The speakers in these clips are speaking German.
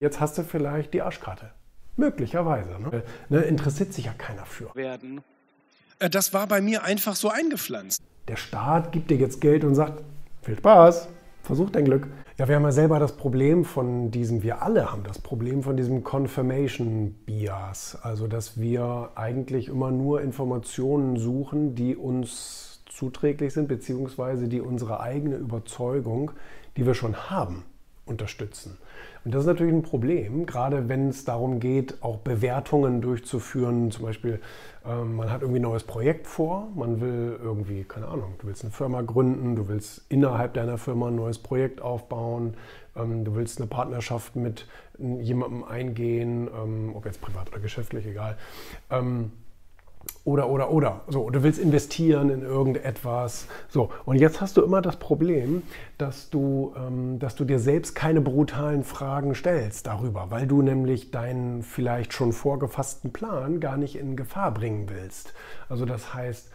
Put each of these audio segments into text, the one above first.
Jetzt hast du vielleicht die Arschkarte. Möglicherweise. Ne? Ne, interessiert sich ja keiner für. Werden. Äh, das war bei mir einfach so eingepflanzt. Der Staat gibt dir jetzt Geld und sagt, viel Spaß, versuch dein Glück. Ja, wir haben ja selber das Problem von diesem, wir alle haben das Problem von diesem Confirmation Bias. Also, dass wir eigentlich immer nur Informationen suchen, die uns zuträglich sind, beziehungsweise die unsere eigene Überzeugung, die wir schon haben, unterstützen. Und das ist natürlich ein Problem, gerade wenn es darum geht, auch Bewertungen durchzuführen. Zum Beispiel, ähm, man hat irgendwie ein neues Projekt vor, man will irgendwie, keine Ahnung, du willst eine Firma gründen, du willst innerhalb deiner Firma ein neues Projekt aufbauen, ähm, du willst eine Partnerschaft mit jemandem eingehen, ähm, ob jetzt privat oder geschäftlich, egal. Oder, oder, oder. So, du willst investieren in irgendetwas. So, und jetzt hast du immer das Problem, dass du, ähm, dass du dir selbst keine brutalen Fragen stellst darüber, weil du nämlich deinen vielleicht schon vorgefassten Plan gar nicht in Gefahr bringen willst. Also das heißt,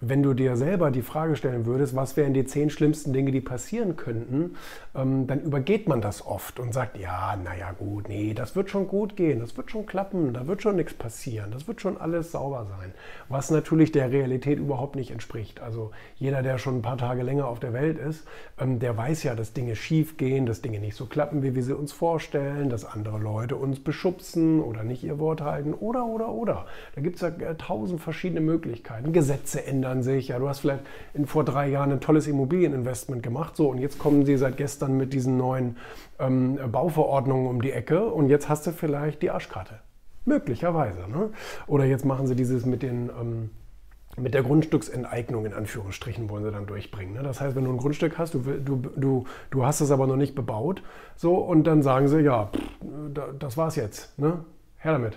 wenn du dir selber die Frage stellen würdest, was wären die zehn schlimmsten Dinge, die passieren könnten, ähm, dann übergeht man das oft und sagt, ja, naja gut, nee, das wird schon gut gehen, das wird schon klappen, da wird schon nichts passieren, das wird schon alles sauber sein. Was natürlich der Realität überhaupt nicht entspricht. Also jeder, der schon ein paar Tage länger auf der Welt ist, ähm, der weiß ja, dass Dinge schief gehen, dass Dinge nicht so klappen, wie wir sie uns vorstellen, dass andere Leute uns beschubsen oder nicht ihr Wort halten oder, oder, oder. Da gibt es ja äh, tausend verschiedene Möglichkeiten. Gesetze ändern sich. Ja, du hast vielleicht in, vor drei Jahren ein tolles Immobilieninvestment gemacht. So, und jetzt kommen sie seit gestern mit diesen neuen ähm, Bauverordnungen um die Ecke und jetzt hast du vielleicht die Arschkarte. Möglicherweise. Ne? Oder jetzt machen sie dieses mit den. Ähm, mit der Grundstücksenteignung in Anführungsstrichen wollen sie dann durchbringen. Ne? Das heißt, wenn du ein Grundstück hast, du, du, du, du hast es aber noch nicht bebaut, so und dann sagen sie, ja, pff, das war's jetzt, ne? her damit.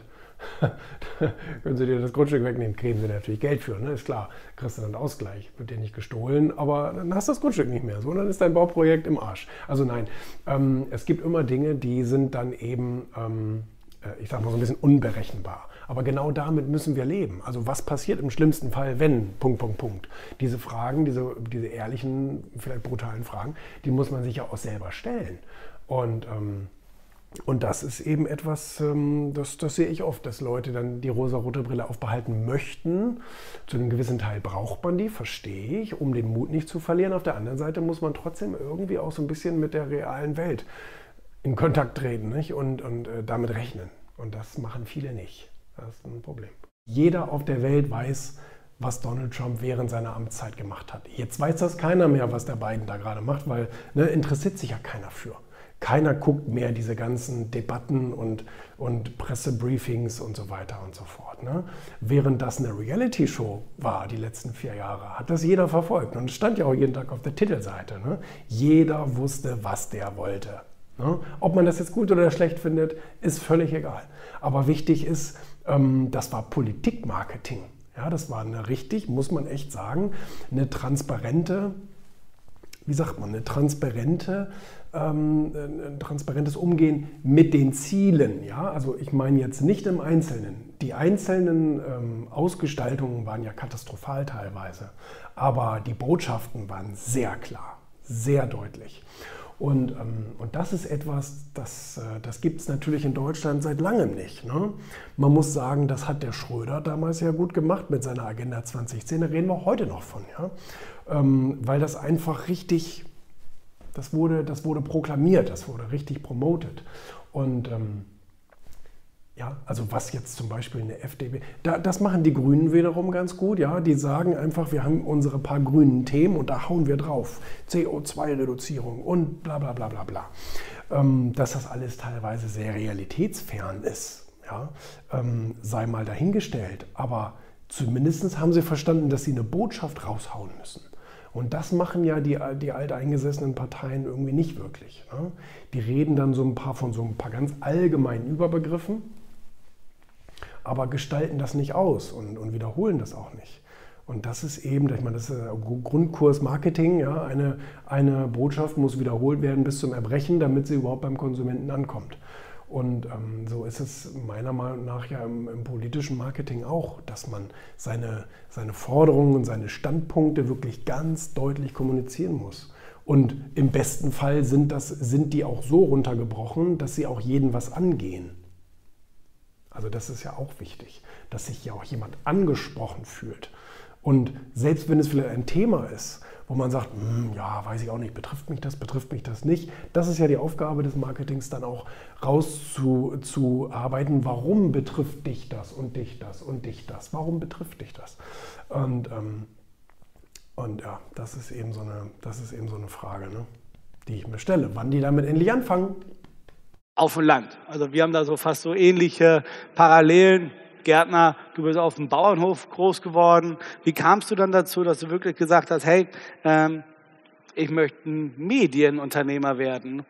können sie dir das Grundstück wegnehmen, kriegen sie natürlich Geld für, ne? ist klar. Kriegst du dann Ausgleich, wird dir nicht gestohlen, aber dann hast du das Grundstück nicht mehr, so, dann ist dein Bauprojekt im Arsch. Also nein, ähm, es gibt immer Dinge, die sind dann eben, ähm, äh, ich sag mal so ein bisschen unberechenbar. Aber genau damit müssen wir leben. Also was passiert im schlimmsten Fall, wenn, Punkt, Punkt, Punkt. Diese Fragen, diese, diese ehrlichen, vielleicht brutalen Fragen, die muss man sich ja auch selber stellen. Und ähm, und das ist eben etwas, ähm, das, das sehe ich oft, dass Leute dann die rosa-rote Brille aufbehalten möchten. Zu einem gewissen Teil braucht man die, verstehe ich, um den Mut nicht zu verlieren. Auf der anderen Seite muss man trotzdem irgendwie auch so ein bisschen mit der realen Welt in Kontakt treten nicht? und, und äh, damit rechnen. Und das machen viele nicht. Das ist ein Problem. Jeder auf der Welt weiß, was Donald Trump während seiner Amtszeit gemacht hat. Jetzt weiß das keiner mehr, was der Biden da gerade macht, weil ne, interessiert sich ja keiner für. Keiner guckt mehr diese ganzen Debatten und, und Pressebriefings und so weiter und so fort. Ne? Während das eine Reality-Show war, die letzten vier Jahre, hat das jeder verfolgt. Und es stand ja auch jeden Tag auf der Titelseite. Ne? Jeder wusste, was der wollte. Ne? Ob man das jetzt gut oder schlecht findet, ist völlig egal. Aber wichtig ist, ähm, das war Politikmarketing. Ja, das war eine richtig, muss man echt sagen, eine transparente, wie sagt man, eine transparente ähm, ein transparentes Umgehen mit den Zielen. Ja? Also ich meine jetzt nicht im Einzelnen. Die einzelnen ähm, Ausgestaltungen waren ja katastrophal teilweise, aber die Botschaften waren sehr klar, sehr deutlich. Und, ähm, und das ist etwas, das, äh, das gibt es natürlich in Deutschland seit langem nicht. Ne? Man muss sagen, das hat der Schröder damals ja gut gemacht mit seiner Agenda 2010. Da reden wir heute noch von. Ja? Ähm, weil das einfach richtig das wurde, das wurde proklamiert, das wurde richtig promotet. Und ähm, ja, also was jetzt zum Beispiel eine FDP, da, das machen die Grünen wiederum ganz gut, ja, die sagen einfach, wir haben unsere paar grünen Themen und da hauen wir drauf. CO2-Reduzierung und bla bla bla bla bla. Ähm, dass das alles teilweise sehr realitätsfern ist, ja, ähm, sei mal dahingestellt. Aber zumindest haben sie verstanden, dass sie eine Botschaft raushauen müssen. Und das machen ja die, die alteingesessenen Parteien irgendwie nicht wirklich. Ne? Die reden dann so ein paar von so ein paar ganz allgemeinen Überbegriffen, aber gestalten das nicht aus und, und wiederholen das auch nicht. Und das ist eben, ich meine, das ist Grundkurs Marketing. Ja, eine, eine Botschaft muss wiederholt werden bis zum Erbrechen, damit sie überhaupt beim Konsumenten ankommt. Und ähm, so ist es meiner Meinung nach ja im, im, politischen Marketing auch, dass man seine, seine Forderungen und seine Standpunkte wirklich ganz deutlich kommunizieren muss. Und im besten Fall sind, das, sind die auch so runtergebrochen, dass sie auch jeden was angehen. Also das ist ja auch wichtig, dass sich ja auch jemand angesprochen fühlt. Und selbst wenn es vielleicht ein Thema ist, wo man sagt, hm, ja, weiß ich auch nicht, betrifft mich das, betrifft mich das nicht. Das ist ja die Aufgabe des Marketings, dann auch rauszuarbeiten, warum betrifft dich das und dich das und dich das? Warum betrifft dich das? Und, ähm, und ja, das ist eben so eine, das ist eben so eine Frage, ne, die ich mir stelle. Wann die damit endlich anfangen? Auf dem Land. Also wir haben da so fast so ähnliche Parallelen. Gärtner, du bist auf dem Bauernhof groß geworden. Wie kamst du dann dazu, dass du wirklich gesagt hast, hey, ähm, ich möchte ein Medienunternehmer werden?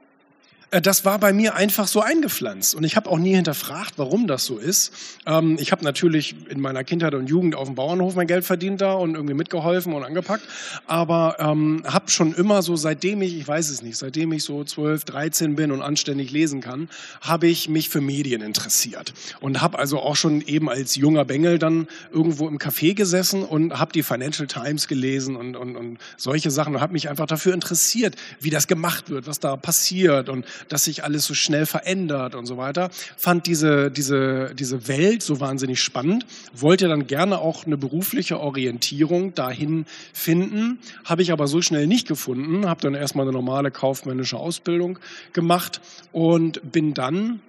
Äh, das war bei mir einfach so eingepflanzt. Und ich habe auch nie hinterfragt, warum das so ist. Ähm, ich habe natürlich in meiner Kindheit und Jugend auf dem Bauernhof mein Geld verdient da und irgendwie mitgeholfen und angepackt. Aber ähm, habe schon immer so, seitdem ich, ich weiß es nicht, seitdem ich so 12, 13 bin und anständig lesen kann, habe ich mich für Medien interessiert. Und habe also auch schon eben als junger Bengel dann irgendwo im Café gesessen und habe die Financial Times gelesen und, und, und solche Sachen und habe mich einfach dafür interessiert, wie das gemacht wird, was da passiert und dass sich alles so schnell verändert und so weiter. Fand diese, diese, diese Welt so wahnsinnig spannend, wollte dann gerne auch eine berufliche Orientierung dahin finden, habe ich aber so schnell nicht gefunden, habe dann erstmal eine normale kaufmännische Ausbildung gemacht und bin dann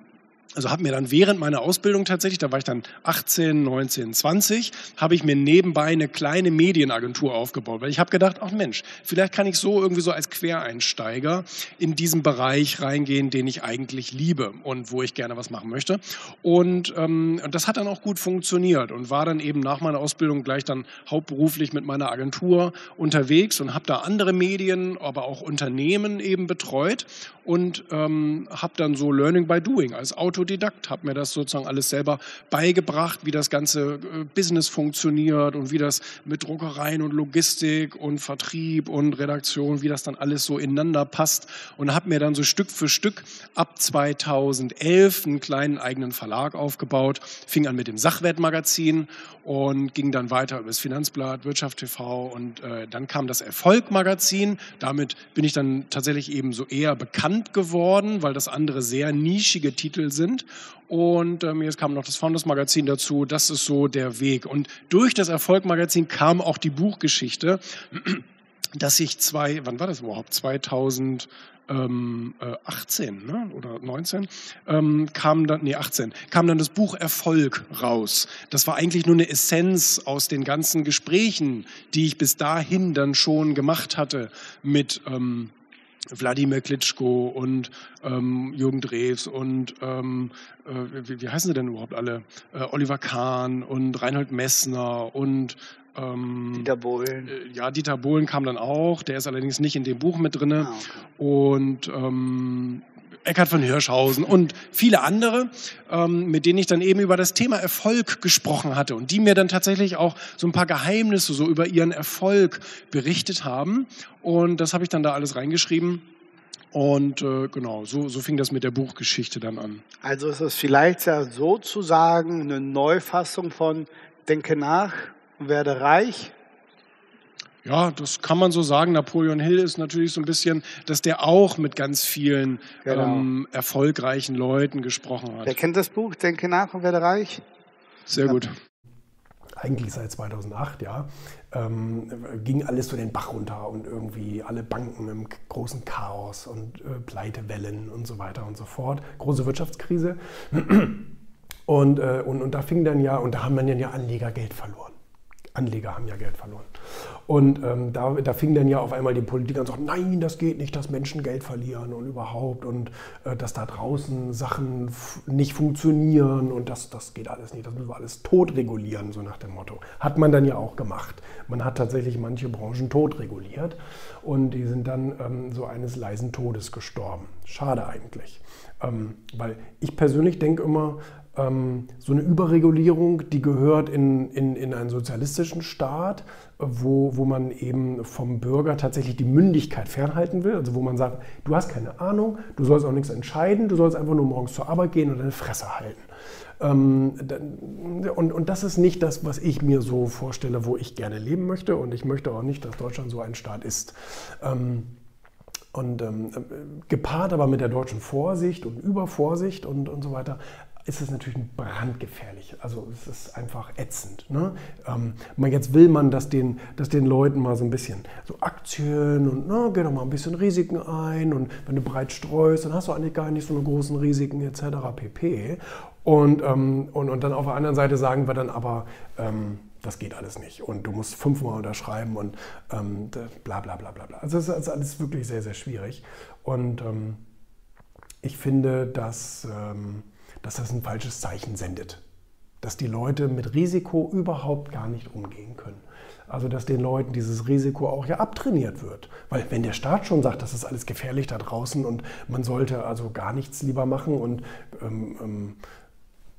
also habe mir dann während meiner Ausbildung tatsächlich, da war ich dann 18, 19, 20, habe ich mir nebenbei eine kleine Medienagentur aufgebaut, weil ich habe gedacht, ach Mensch, vielleicht kann ich so irgendwie so als Quereinsteiger in diesen Bereich reingehen, den ich eigentlich liebe und wo ich gerne was machen möchte. Und, ähm, das hat dann auch gut funktioniert und war dann eben nach meiner Ausbildung gleich dann hauptberuflich mit meiner Agentur unterwegs und habe da andere Medien, aber auch Unternehmen eben betreut und ähm, habe dann so Learning by Doing als Autodidakt, habe mir das sozusagen alles selber beigebracht, wie das ganze äh, Business funktioniert und wie das mit Druckereien und Logistik und Vertrieb und Redaktion, wie das dann alles so ineinander passt und habe mir dann so Stück für Stück ab 2011 einen kleinen eigenen Verlag aufgebaut, fing an mit dem Sachwertmagazin und ging dann weiter über das Finanzblatt, Wirtschaft TV und äh, dann kam das Erfolgmagazin. Damit bin ich dann tatsächlich eben so eher bekannt bekannt geworden, weil das andere sehr nischige Titel sind. Und ähm, jetzt kam noch das Founders Magazin dazu. Das ist so der Weg. Und durch das Erfolg-Magazin kam auch die Buchgeschichte, dass ich zwei, wann war das überhaupt? 2000 ähm, 18 äh, ne? oder 19 ähm, kam dann, nee 18, kam dann das Buch Erfolg raus. Das war eigentlich nur eine Essenz aus den ganzen Gesprächen, die ich bis dahin dann schon gemacht hatte mit ähm, Wladimir Klitschko und ähm, Jürgen Drews und ähm, äh, wie, wie, heißen sie denn überhaupt alle? Äh, Oliver Kahn und Reinhold Messner und ähm, Dieter Bohlen. Äh, ja, Dieter Bohlen kam dann auch, der ist allerdings nicht in dem Buch mit drin. Ah, okay. Und ähm, Eckhard von Hirschhausen und viele andere, ähm, mit denen ich dann eben über das Thema Erfolg gesprochen hatte und die mir dann tatsächlich auch so ein paar Geheimnisse so über ihren Erfolg berichtet haben. Und das habe ich dann da alles reingeschrieben. Und äh, genau, so, so fing das mit der Buchgeschichte dann an. Also ist es vielleicht ja sozusagen eine Neufassung von Denke nach, werde reich, ja, das kann man so sagen. Napoleon Hill ist natürlich so ein bisschen, dass der auch mit ganz vielen genau. ähm, erfolgreichen Leuten gesprochen hat. Wer kennt das Buch? Denke nach und werde reich. Sehr gut. Eigentlich seit 2008, ja, ähm, ging alles so den Bach runter und irgendwie alle Banken im großen Chaos und äh, Pleitewellen und so weiter und so fort. Große Wirtschaftskrise. Und, äh, und, und da fing dann ja, und da haben dann ja Anleger Geld verloren. Anleger haben ja Geld verloren. Und ähm, da, da fing dann ja auf einmal die Politik an und sagt, nein, das geht nicht, dass Menschen Geld verlieren und überhaupt und äh, dass da draußen Sachen nicht funktionieren und das, das geht alles nicht, das müssen wir alles tot regulieren, so nach dem Motto. Hat man dann ja auch gemacht. Man hat tatsächlich manche Branchen tot reguliert und die sind dann ähm, so eines leisen Todes gestorben. Schade eigentlich. Ähm, weil ich persönlich denke immer, ähm, so eine Überregulierung, die gehört in, in, in einen sozialistischen Staat, wo, wo man eben vom Bürger tatsächlich die Mündigkeit fernhalten will. Also wo man sagt, du hast keine Ahnung, du sollst auch nichts entscheiden, du sollst einfach nur morgens zur Arbeit gehen und deine Fresse halten. Ähm, und, und das ist nicht das, was ich mir so vorstelle, wo ich gerne leben möchte. Und ich möchte auch nicht, dass Deutschland so ein Staat ist. Ähm, und ähm, äh, gepaart aber mit der deutschen Vorsicht und Übervorsicht und, und so weiter, ist es natürlich brandgefährlich. Also es ist einfach ätzend. Ne? Ähm, jetzt will man, dass den, dass den Leuten mal so ein bisschen so Aktien und na, geh doch mal ein bisschen Risiken ein und wenn du breit streust, dann hast du eigentlich gar nicht so eine großen Risiken etc. pp. Und, ähm, und, und dann auf der anderen Seite sagen wir dann aber, ähm, das geht alles nicht und du musst fünfmal unterschreiben und ähm, bla bla bla bla bla. Also das ist alles wirklich sehr, sehr schwierig. Und ähm, ich finde, dass ähm, dass das ein falsches Zeichen sendet. Dass die Leute mit Risiko überhaupt gar nicht umgehen können. Also dass den Leuten dieses Risiko auch ja abtrainiert wird. Weil wenn der Staat schon sagt, das ist alles gefährlich da draußen und man sollte also gar nichts lieber machen und ähm, ähm,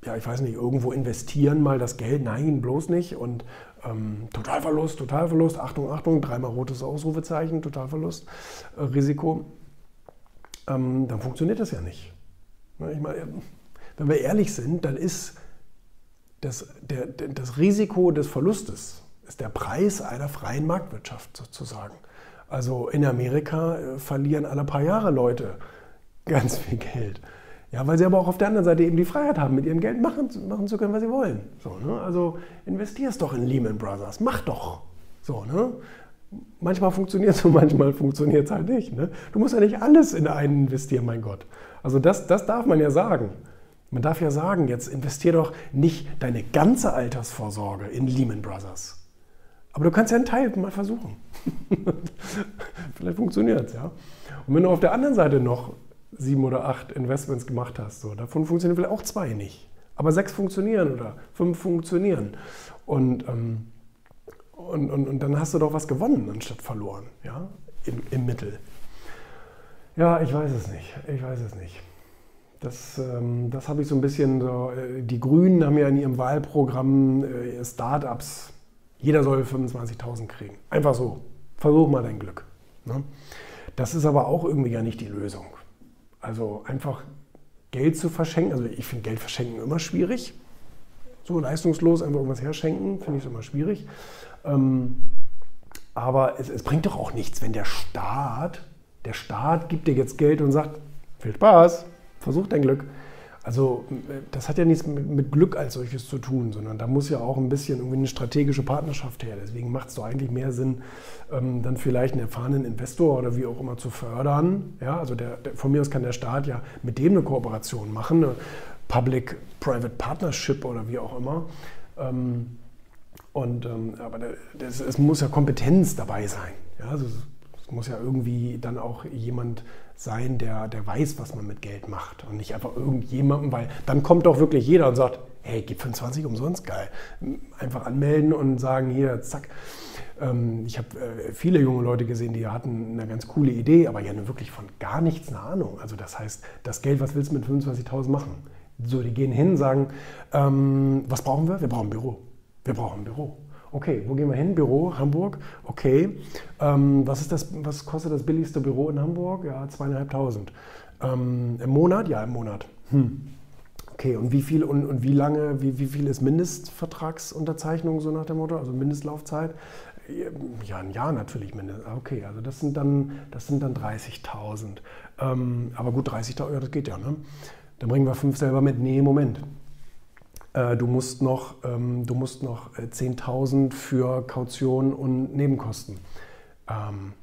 ja, ich weiß nicht, irgendwo investieren mal das Geld, nein, bloß nicht. Und ähm, Totalverlust, Totalverlust, Achtung, Achtung, dreimal rotes Ausrufezeichen, Totalverlust, äh, Risiko, ähm, dann funktioniert das ja nicht. Ich meine, wenn wir ehrlich sind, dann ist das, der, das Risiko des Verlustes ist der Preis einer freien Marktwirtschaft sozusagen. Also in Amerika äh, verlieren alle paar Jahre Leute ganz viel Geld. Ja, weil sie aber auch auf der anderen Seite eben die Freiheit haben, mit ihrem Geld machen, machen zu können, was sie wollen. So, ne? Also investierst doch in Lehman Brothers, mach doch. So, ne? Manchmal funktioniert es und manchmal funktioniert es halt nicht. Ne? Du musst ja nicht alles in einen investieren, mein Gott. Also das, das darf man ja sagen. Man darf ja sagen, jetzt investier doch nicht deine ganze Altersvorsorge in Lehman Brothers. Aber du kannst ja einen Teil mal versuchen. Vielleicht funktioniert es, ja. Und wenn du auf der anderen Seite noch sieben oder acht Investments gemacht hast, so, davon funktionieren vielleicht auch zwei nicht. Aber sechs funktionieren oder fünf funktionieren. Und, ähm, und, und, und dann hast du doch was gewonnen anstatt verloren, ja, im, im Mittel. Ja, ich weiß es nicht. Ich weiß es nicht. Das, ähm, das habe ich so ein bisschen so. Äh, die Grünen haben ja in ihrem Wahlprogramm äh, Startups, jeder soll 25.000 kriegen. Einfach so. Versuch mal dein Glück. Ne? Das ist aber auch irgendwie ja nicht die Lösung. Also einfach Geld zu verschenken. Also ich finde Geld verschenken immer schwierig. So leistungslos einfach irgendwas herschenken, finde ich immer schwierig. Ähm, aber es, es bringt doch auch nichts, wenn der Staat, der Staat gibt dir jetzt Geld und sagt, viel Spaß, versuch dein Glück. Also das hat ja nichts mit Glück als solches zu tun, sondern da muss ja auch ein bisschen irgendwie eine strategische Partnerschaft her. Deswegen macht es doch eigentlich mehr Sinn, ähm, dann vielleicht einen erfahrenen Investor oder wie auch immer zu fördern. Ja, also der, der, von mir aus kann der Staat ja mit dem eine Kooperation machen, eine Public-Private Partnership oder wie auch immer. Ähm, und, ähm, aber es muss ja Kompetenz dabei sein. Ja, also es muss ja irgendwie dann auch jemand sein, der, der weiß, was man mit Geld macht und nicht einfach irgendjemandem, weil dann kommt doch wirklich jeder und sagt, hey, gib 25 umsonst, geil. Einfach anmelden und sagen, hier, zack. Ähm, ich habe äh, viele junge Leute gesehen, die hatten eine ganz coole Idee, aber ja wirklich von gar nichts eine Ahnung. Also das heißt, das Geld, was willst du mit 25.000 machen? So, die gehen hin, sagen, ähm, was brauchen wir? Wir brauchen ein Büro. Wir brauchen ein Büro. Okay, wo gehen wir hin? Büro, Hamburg. Okay. Ähm, was, ist das, was kostet das billigste Büro in Hamburg? Ja, zweieinhalbtausend. Ähm, Im Monat? Ja, im Monat. Hm. Okay, und wie viel und, und wie lange, wie, wie viel ist Mindestvertragsunterzeichnung, so nach dem Motto, also Mindestlaufzeit? Ja, ein Jahr natürlich mindestens. Okay, also das sind dann, dann 30.000. Ähm, aber gut, 30.000, ja, das geht ja, ne? Dann bringen wir fünf selber mit. Nee, Moment. Äh, du musst noch, ähm, du musst noch 10.000 äh, für Kaution und Nebenkosten ähm,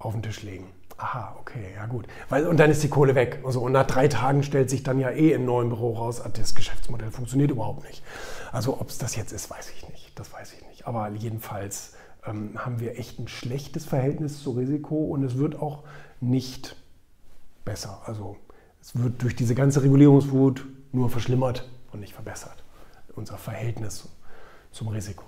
auf den Tisch legen. Aha, okay, ja gut. Weil, und dann ist die Kohle weg. Also, und nach drei Tagen stellt sich dann ja eh im neuen Büro raus, ah, das Geschäftsmodell funktioniert überhaupt nicht. Also ob es das jetzt ist, weiß ich nicht. Das weiß ich nicht. Aber jedenfalls ähm, haben wir echt ein schlechtes Verhältnis zu Risiko und es wird auch nicht besser. Also es wird durch diese ganze Regulierungswut nur verschlimmert und nicht verbessert. Unser Verhältnis zum Risiko.